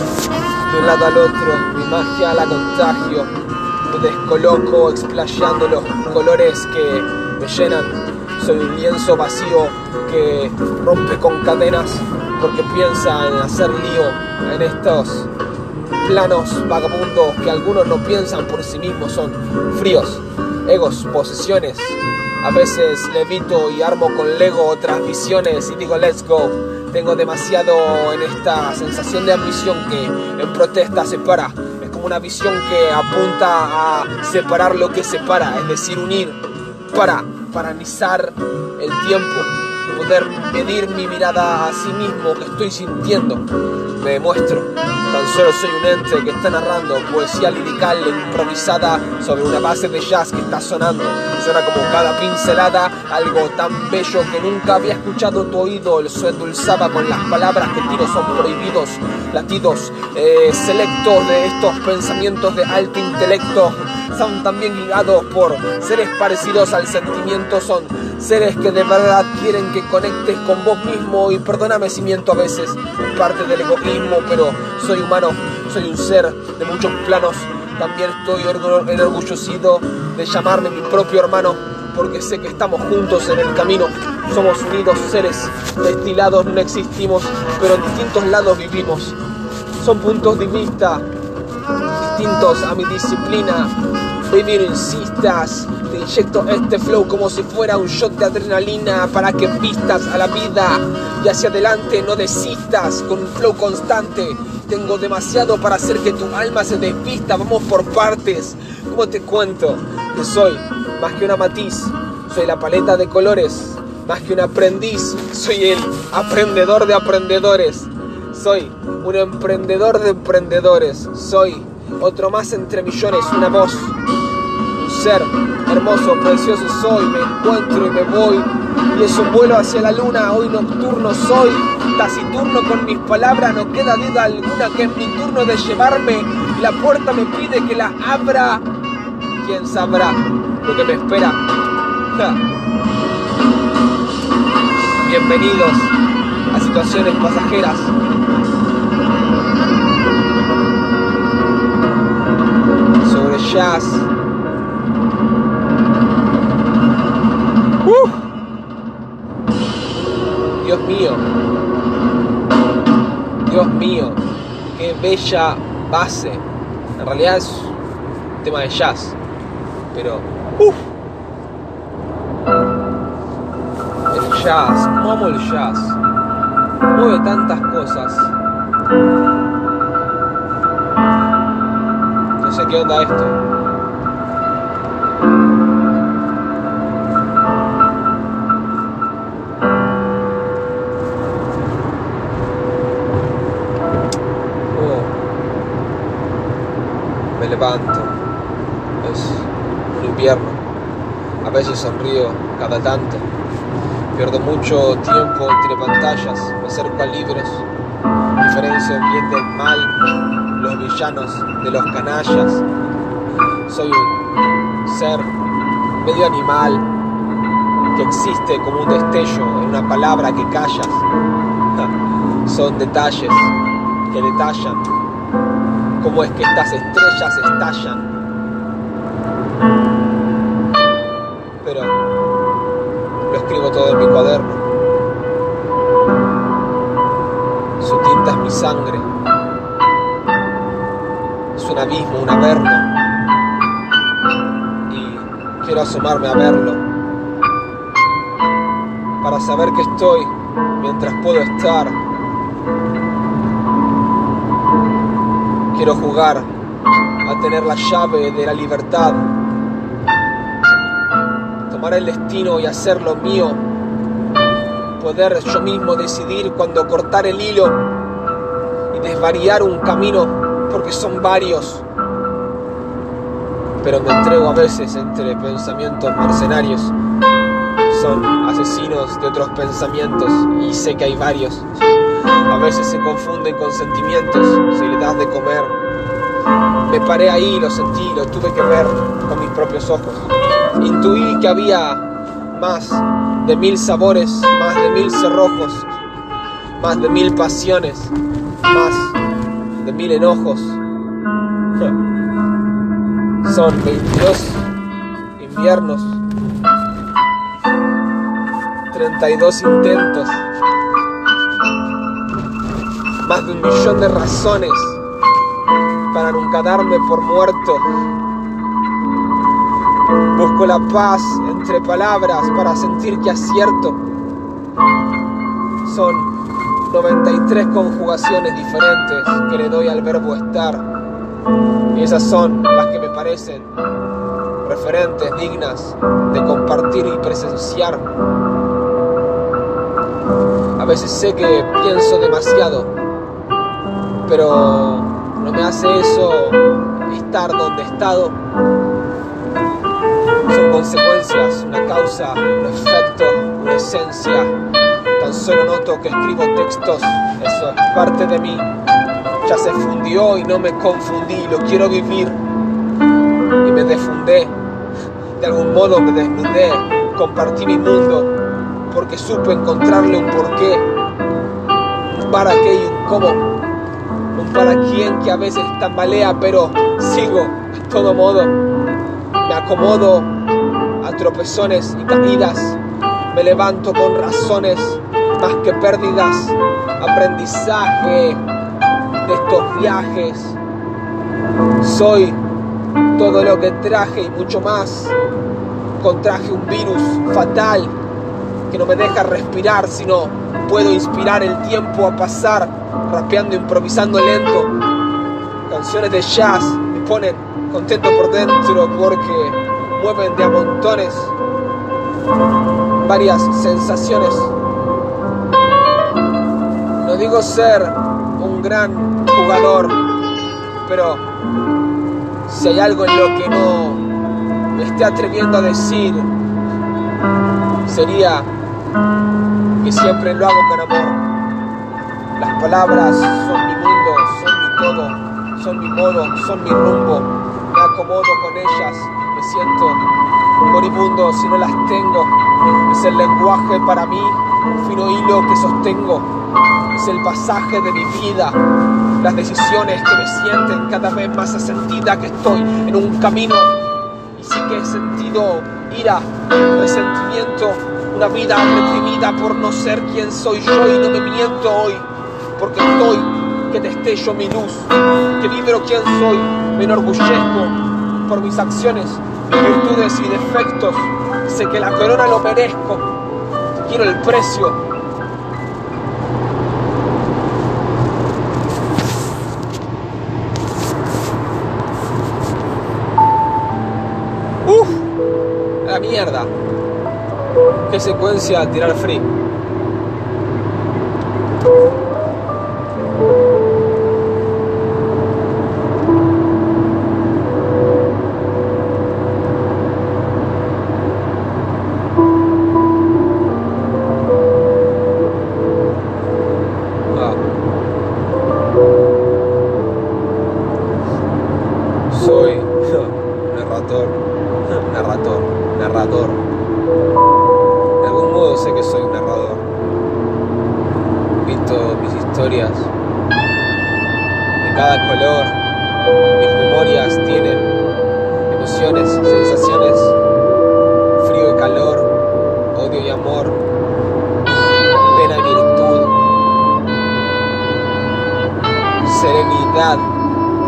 de un lado al otro, mi magia la contagio, me descoloco explayando los colores que me llenan. Soy un lienzo vacío que rompe con cadenas porque piensa en hacer lío en estos planos vagabundos que algunos no piensan por sí mismos, son fríos, egos, posesiones. A veces levito y armo con Lego otras visiones y digo let's go. Tengo demasiado en esta sensación de ambición que en protesta separa. Es como una visión que apunta a separar lo que separa, es decir, unir para paralizar el tiempo, poder medir mi mirada a sí mismo que estoy sintiendo. Me demuestro, tan solo soy un ente que está narrando poesía lirical improvisada sobre una base de jazz que está sonando. Suena como cada pincelada, algo tan bello que nunca había escuchado tu oído. El suelo endulzaba con las palabras que tiro son prohibidos, latidos eh, selectos de estos pensamientos de alto intelecto. Son también guiados por seres parecidos al sentimiento, son seres que de verdad quieren que conectes con vos mismo. Y perdóname si miento a veces, parte del egoísmo, pero soy humano, soy un ser de muchos planos, también estoy enorgullecido de llamarme mi propio hermano, porque sé que estamos juntos en el camino, somos unidos seres destilados, no existimos, pero en distintos lados vivimos, son puntos de vista distintos a mi disciplina, Baby, insistas, te inyecto este flow como si fuera un shot de adrenalina para que vistas a la vida y hacia adelante no desistas con un flow constante. Tengo demasiado para hacer que tu alma se desvista, vamos por partes. ¿Cómo te cuento? Que soy más que una matiz, soy la paleta de colores, más que un aprendiz, soy el aprendedor de aprendedores. Soy un emprendedor de emprendedores, soy otro más entre millones, una voz, ser hermoso, precioso soy, me encuentro y me voy, y es un vuelo hacia la luna, hoy nocturno soy, taciturno con mis palabras, no queda duda alguna que es mi turno de llevarme, la puerta me pide que la abra, quién sabrá lo que me espera. Bienvenidos a situaciones pasajeras. Sobre jazz. ¡Uf! Dios mío. Dios mío. Qué bella base. En realidad es un tema de jazz. Pero. ¡Uf! El jazz. ¿Cómo el jazz? Mueve tantas cosas. No sé qué onda esto. Es un invierno. A veces sonrío cada tanto. Pierdo mucho tiempo entre pantallas. Me acerco a libros. Diferencio bien mal, los villanos de los canallas. Soy un ser medio animal que existe como un destello en una palabra que callas. Son detalles que detallan cómo es que estas estrellas estallan. Pero lo escribo todo en mi cuaderno. Su tinta es mi sangre. Es un abismo, un averno. Y quiero asomarme a verlo. Para saber que estoy mientras puedo estar. Quiero jugar a tener la llave de la libertad. Tomar el destino y hacerlo mío. Poder yo mismo decidir cuando cortar el hilo y desvariar un camino, porque son varios. Pero me entrego a veces entre pensamientos mercenarios. Son asesinos de otros pensamientos y sé que hay varios. A veces se confunden con sentimientos si le das de comer. Me paré ahí, lo sentí, lo tuve que ver con mis propios ojos. Intuí que había más de mil sabores, más de mil cerrojos, más de mil pasiones, más de mil enojos. Son 22 inviernos, 32 intentos, más de un millón de razones para nunca darme por muerto. Busco la paz entre palabras para sentir que acierto. Son 93 conjugaciones diferentes que le doy al verbo estar. Y esas son las que me parecen referentes dignas de compartir y presenciar. A veces sé que pienso demasiado, pero no me hace eso estar donde he estado. Son consecuencias, una causa, un efecto, una esencia. Tan solo noto que escribo textos, eso es parte de mí. Ya se fundió y no me confundí, lo quiero vivir. Y me defundé, de algún modo me desnudé, compartí mi mundo, porque supe encontrarle un porqué, un para qué y un cómo, un para quién que a veces tambalea, pero sigo a todo modo, me acomodo a tropezones y caídas, me levanto con razones más que pérdidas, aprendizaje de estos viajes. Soy todo lo que traje y mucho más. Contraje un virus fatal que no me deja respirar, sino puedo inspirar el tiempo a pasar, rapeando, improvisando lento. Canciones de jazz me ponen contento por dentro porque mueven de a montones varias sensaciones. No digo ser un gran jugador, pero si hay algo en lo que no me esté atreviendo a decir, sería que siempre lo hago con amor. Las palabras son mi mundo, son mi todo, son mi modo, son mi rumbo. Me acomodo con ellas, me siento moribundo si no las tengo. Es el lenguaje para mí, un fino hilo que sostengo. Es el pasaje de mi vida, las decisiones que me sienten cada vez más asentida que estoy en un camino. Y sí que he sentido ira, resentimiento, una vida reprimida por no ser quien soy yo y no me miento hoy, porque estoy que destello mi luz, que vibro quien soy, me enorgullezco por mis acciones, mis virtudes y defectos, sé que la corona lo merezco, quiero el precio. Uf, la mierda. Qué secuencia tirar free. Serenidad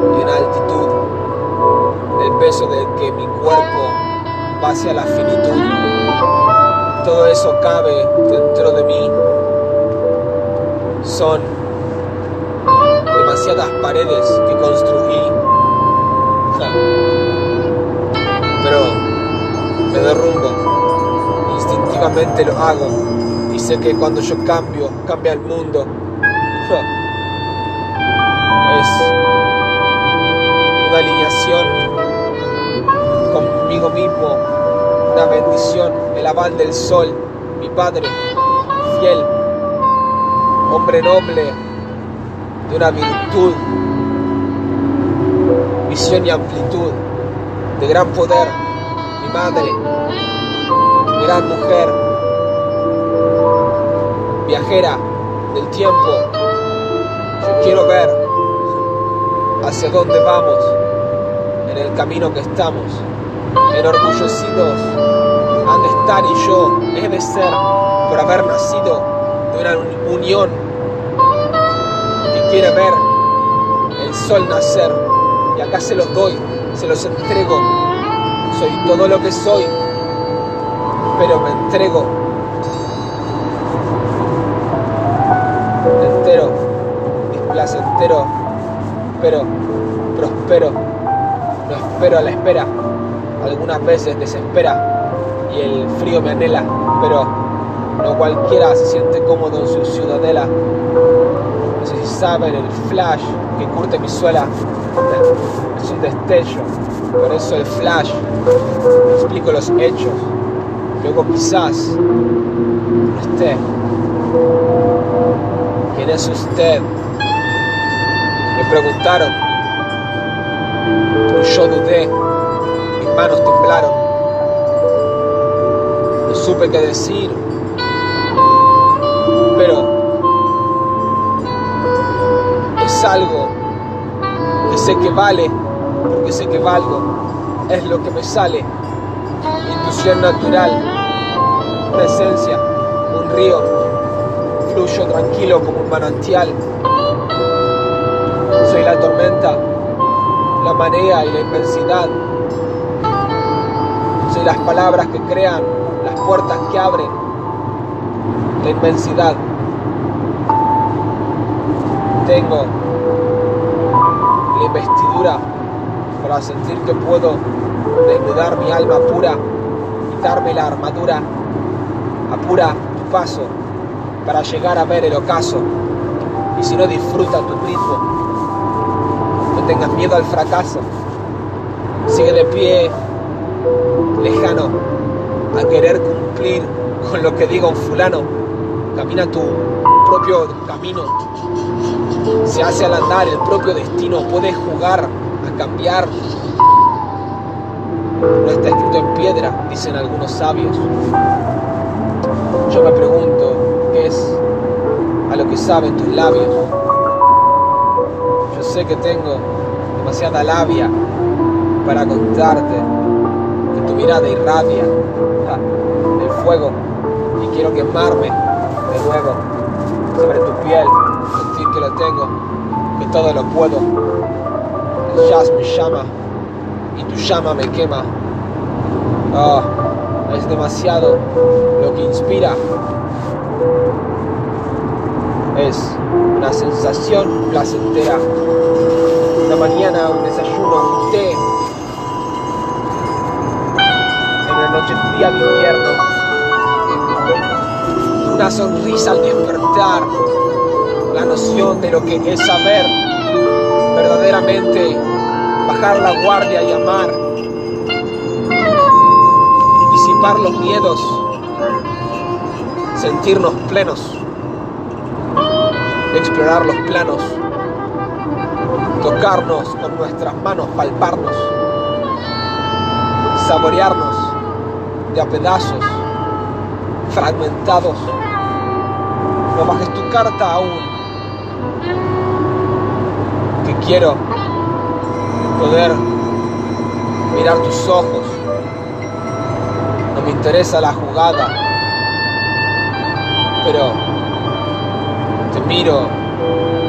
y una altitud, el peso del que mi cuerpo va hacia la finitud. Todo eso cabe dentro de mí. Son demasiadas paredes que construí. Pero me derrumbo. Instintivamente lo hago. Y sé que cuando yo cambio, cambia el mundo. Aval del sol, mi padre, fiel, hombre noble, de una virtud, visión y amplitud, de gran poder, mi madre, gran mujer, viajera del tiempo, yo quiero ver hacia dónde vamos, en el camino que estamos. Enorgullecidos de estar y yo he de ser por haber nacido de una unión que quiere ver el sol nacer. Y acá se los doy, se los entrego. Soy todo lo que soy, pero me entrego entero, displacentero, pero prospero, no espero a la espera, algunas veces desespera y el frío me anhela, pero no cualquiera se siente cómodo en su ciudadela. No sé si saben el flash que curte mi suela, es un destello, por eso el flash, explico los hechos, luego quizás no esté. ¿Quién es usted? Me preguntaron. Yo dudé, mis manos temblaron. No supe qué decir. Pero es algo que sé que vale, porque sé que valgo. Es lo que me sale. Intuición natural, presencia, un río fluyo tranquilo como un manantial. Soy la tormenta, la marea y la inmensidad. Soy las palabras que crean, puertas que abren, la inmensidad. Tengo la investidura para sentir que puedo desnudar mi alma pura, quitarme la armadura, apura tu paso para llegar a ver el ocaso. Y si no disfruta tu ritmo, no tengas miedo al fracaso. Sigue de pie, lejano, con lo que diga un fulano. Camina tu propio camino. Se hace al andar el propio destino. Puedes jugar a cambiar. No está escrito en piedra, dicen algunos sabios. Yo me pregunto, es a lo que saben tus labios. Yo sé que tengo demasiada labia para contarte que tu mirada irradia y quiero quemarme de nuevo sobre tu piel, sentir que lo tengo, que todo lo puedo. El jazz me llama y tu llama me quema. Oh, es demasiado lo que inspira es una sensación placentera. Una mañana, un desayuno, un té. En una noche fría de invierno. Una sonrisa al despertar. La noción de lo que es saber verdaderamente bajar la guardia y amar. Disipar los miedos. Sentirnos plenos explorar los planos, tocarnos con nuestras manos, palparnos, saborearnos de a pedazos, fragmentados. No bajes tu carta aún, que quiero poder mirar tus ojos. No me interesa la jugada, pero miro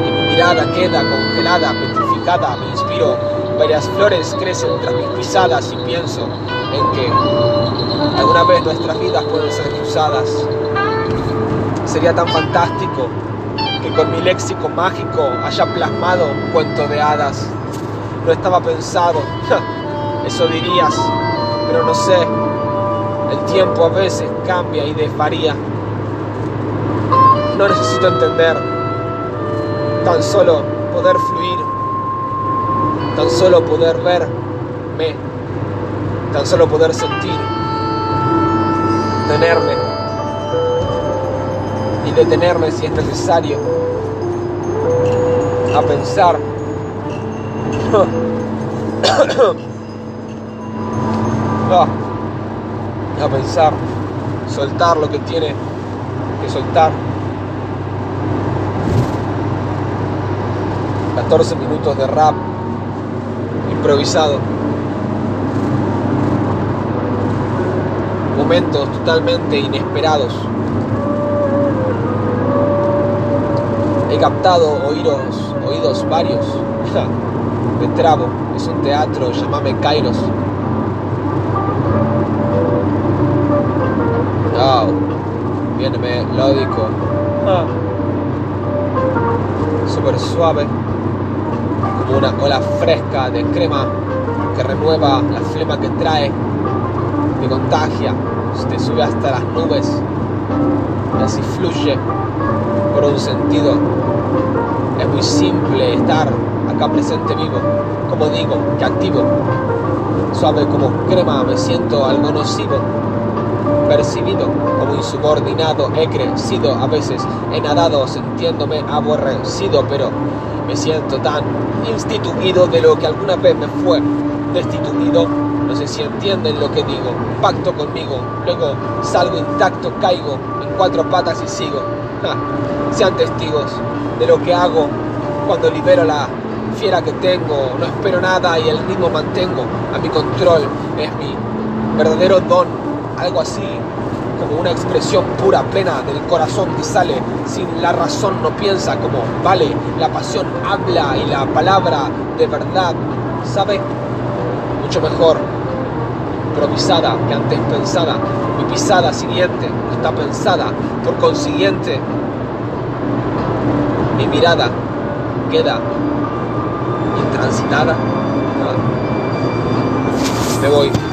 y mi mirada queda congelada, petrificada, me inspiro. Varias flores crecen tras mis pisadas y pienso en que alguna vez nuestras vidas pueden ser cruzadas. Sería tan fantástico que con mi léxico mágico haya plasmado un cuento de hadas. No estaba pensado, eso dirías, pero no sé. El tiempo a veces cambia y desvaría. No necesito entender, tan solo poder fluir, tan solo poder verme, tan solo poder sentir, tenerme y detenerme si es necesario a pensar. Ah, a pensar, soltar lo que tiene que soltar. 14 minutos de rap improvisado. Momentos totalmente inesperados. He captado oídos, oídos varios. Me trabo, es un teatro, llámame Kairos. Bien melódico. Ah. Súper suave, una ola fresca de crema que renueva la flema que trae, que contagia, te sube hasta las nubes y así fluye por un sentido. Es muy simple estar acá presente vivo, como digo, que activo. Suave como crema, me siento algo nocivo percibido como insubordinado, he crecido, a veces he nadado sintiéndome aborrecido, pero me siento tan instituido de lo que alguna vez me fue destituido. No sé si entienden lo que digo, pacto conmigo, luego salgo intacto, caigo en cuatro patas y sigo. sean testigos de lo que hago cuando libero la fiera que tengo, no espero nada y el ritmo mantengo a mi control, es mi verdadero don. Algo así como una expresión pura, plena del corazón que sale sin la razón, no piensa como vale, la pasión habla y la palabra de verdad, ¿sabe? Mucho mejor improvisada que antes pensada, mi pisada siguiente está pensada, por consiguiente mi mirada queda intransitada. Me voy.